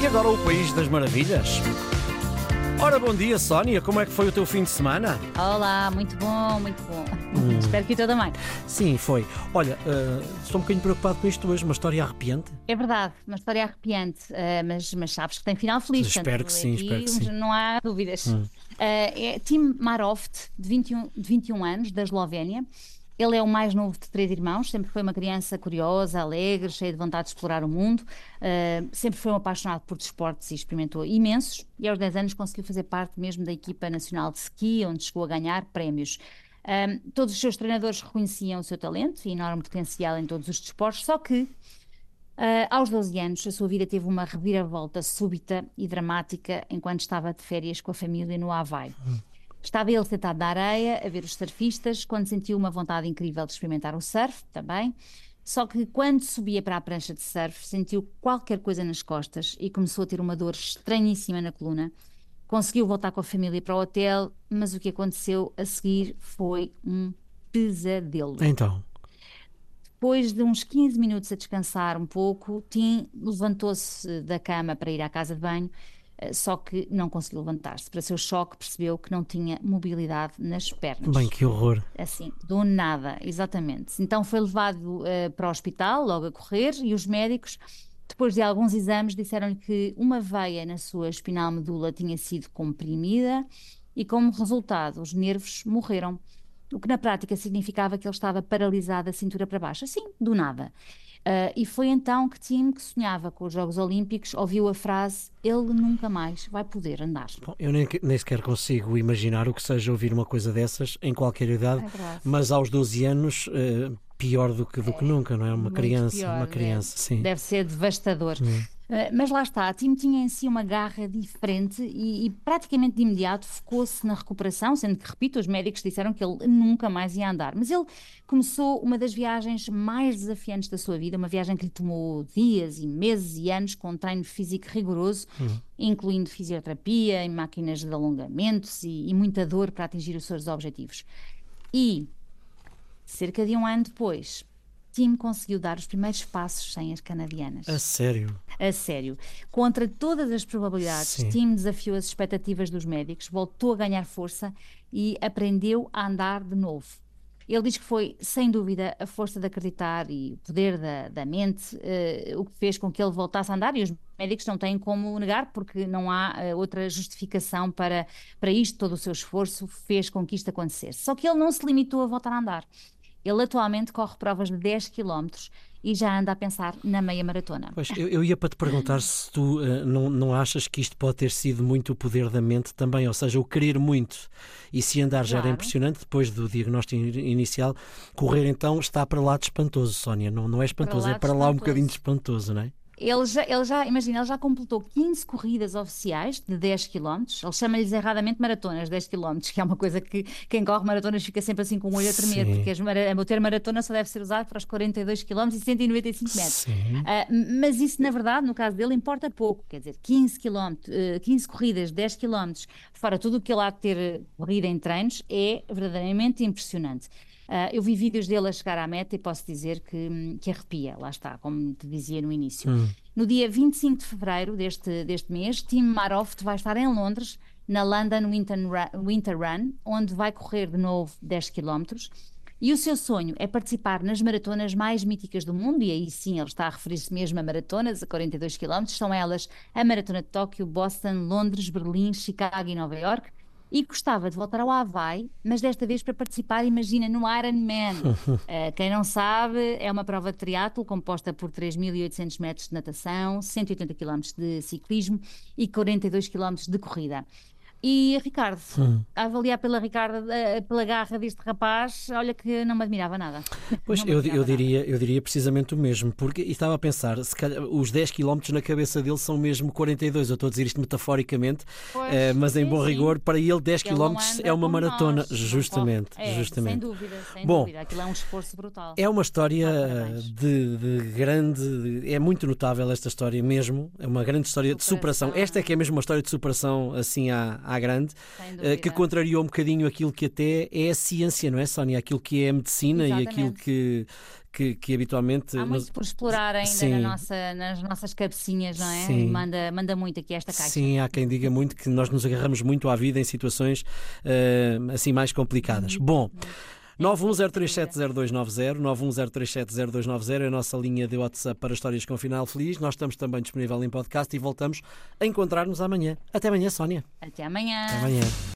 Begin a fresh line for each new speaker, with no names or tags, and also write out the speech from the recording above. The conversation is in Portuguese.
E agora o País das Maravilhas. Ora, bom dia, Sónia. Como é que foi o teu fim de semana?
Olá, muito bom, muito bom.
Hum.
Espero que toda bem.
Sim, foi. Olha, uh, estou um bocadinho preocupado com isto hoje. Uma história arrepiante?
É verdade, uma história arrepiante, uh, mas, mas sabes que tem final feliz.
Espero que sim, espero que sim.
Não há dúvidas. Hum. Uh, é Tim Maroft, de 21, de 21 anos, da Eslovénia. Ele é o mais novo de três irmãos, sempre foi uma criança curiosa, alegre, cheia de vontade de explorar o mundo, uh, sempre foi um apaixonado por desportos e experimentou imensos, e aos 10 anos conseguiu fazer parte mesmo da equipa nacional de ski, onde chegou a ganhar prémios. Um, eh, todos os seus treinadores reconheciam o seu talento e enorme potencial em todos os desportos, só que uh, aos 12 anos a sua vida teve uma reviravolta súbita e dramática enquanto estava de férias com a família no Havaí. Hum. Estava ele sentado na areia a ver os surfistas quando sentiu uma vontade incrível de experimentar o surf também. Só que quando subia para a prancha de surf, sentiu qualquer coisa nas costas e começou a ter uma dor estranhíssima na coluna. Conseguiu voltar com a família para o hotel, mas o que aconteceu a seguir foi um pesadelo.
Então.
Depois de uns 15 minutos a descansar um pouco, Tim levantou-se da cama para ir à casa de banho só que não conseguiu levantar-se. Para seu choque, percebeu que não tinha mobilidade nas pernas.
Bem, que horror.
Assim, do nada, exatamente. Então foi levado uh, para o hospital, logo a correr, e os médicos, depois de alguns exames, disseram-lhe que uma veia na sua espinal medula tinha sido comprimida e, como resultado, os nervos morreram. O que na prática significava que ele estava paralisado da cintura para baixo, assim, do nada. Uh, e foi então que Tim, que sonhava com os Jogos Olímpicos, ouviu a frase: ele nunca mais vai poder andar.
Bom, eu nem, nem, sequer consigo imaginar o que seja ouvir uma coisa dessas em qualquer idade, é mas aos 12 anos. Uh, pior do que, do que é, nunca, não é? Uma criança, pior, uma criança,
deve,
sim.
Deve ser devastador. Hum. Eh, mas lá está, a Tim tinha em si uma garra diferente e, e praticamente de imediato focou-se na recuperação, sendo que, repito, os médicos disseram que ele nunca mais ia andar. Mas ele começou uma das viagens mais desafiantes da sua vida, uma viagem que lhe tomou dias e meses e anos com um treino físico rigoroso, hum. incluindo fisioterapia, máquinas de alongamentos e, e muita dor para atingir os seus objetivos. E, cerca de um ano depois, Tim conseguiu dar os primeiros passos sem as canadianas.
A sério?
A sério. Contra todas as probabilidades, Sim. Tim desafiou as expectativas dos médicos, voltou a ganhar força e aprendeu a andar de novo. Ele diz que foi, sem dúvida, a força de acreditar e o poder da, da mente uh, o que fez com que ele voltasse a andar, e os médicos não têm como negar, porque não há uh, outra justificação para, para isto. Todo o seu esforço fez com que isto acontecesse. Só que ele não se limitou a voltar a andar. Ele atualmente corre provas de 10 km e já anda a pensar na meia maratona.
Pois, eu, eu ia para te perguntar se tu uh, não, não achas que isto pode ter sido muito o poder da mente também, ou seja, o querer muito e se andar claro. já era impressionante depois do diagnóstico inicial, correr então está para lá de espantoso, Sónia, não, não é espantoso, para é para lá um bocadinho de espantoso, não é?
Ele já, ele já, imagina, ele já completou 15 corridas oficiais de 10 km. Ele chama-lhes erradamente maratonas, 10 km, que é uma coisa que quem corre maratonas fica sempre assim com o olho a tremer, Sim. porque as, o termo maratona só deve ser usado para os 42 km e 195 metros. Uh, mas isso, na verdade, no caso dele, importa pouco. Quer dizer, 15 km, uh, 15 corridas, 10 km, fora tudo o que ele há de ter corrido em treinos, é verdadeiramente impressionante. Uh, eu vi vídeos dele a chegar à meta e posso dizer que, que arrepia, lá está, como te dizia no início. Hum. No dia 25 de fevereiro deste, deste mês, Tim Maroft vai estar em Londres, na London Winter Run, Winter Run onde vai correr de novo 10 km. E o seu sonho é participar nas maratonas mais míticas do mundo, e aí sim ele está a referir-se mesmo a maratonas, a 42 km. São elas a Maratona de Tóquio, Boston, Londres, Berlim, Chicago e Nova York e gostava de voltar ao Havaí, mas desta vez para participar, imagina, no Ironman. uh, quem não sabe, é uma prova de triatlo composta por 3.800 metros de natação, 180 km de ciclismo e 42 km de corrida. E Ricardo, hum. a avaliar pela, Ricardo, eh, pela garra deste rapaz, olha que não me admirava nada.
Pois, eu, eu, diria, eu diria precisamente o mesmo, porque estava a pensar, se calhar, os 10 km na cabeça dele são mesmo 42. Eu estou a dizer isto metaforicamente, pois, eh, mas em bom sim. rigor, para ele 10 km é uma maratona. Nós, justamente,
é,
justamente.
Sem dúvida, sem bom, dúvida. Aquilo é um esforço brutal.
É uma história de, de, grande. É muito notável esta história mesmo. É uma grande história superação. de superação. Esta é que é mesmo uma história de superação assim à à grande, eh, que contrariou um bocadinho aquilo que até é a ciência, não é, Sónia? Aquilo que é a medicina Exatamente. e aquilo que, que, que habitualmente.
Há muito por explorar ainda na nossa, nas nossas cabecinhas, não é? Sim. Manda, manda muito aqui esta caixa.
Sim, há quem diga muito que nós nos agarramos muito à vida em situações uh, assim mais complicadas. Uhum. Bom. 910370290, 910370290 é a nossa linha de WhatsApp para histórias com final feliz. Nós estamos também disponível em podcast e voltamos a encontrar-nos amanhã. Até amanhã, Sónia.
Até amanhã.
Até amanhã.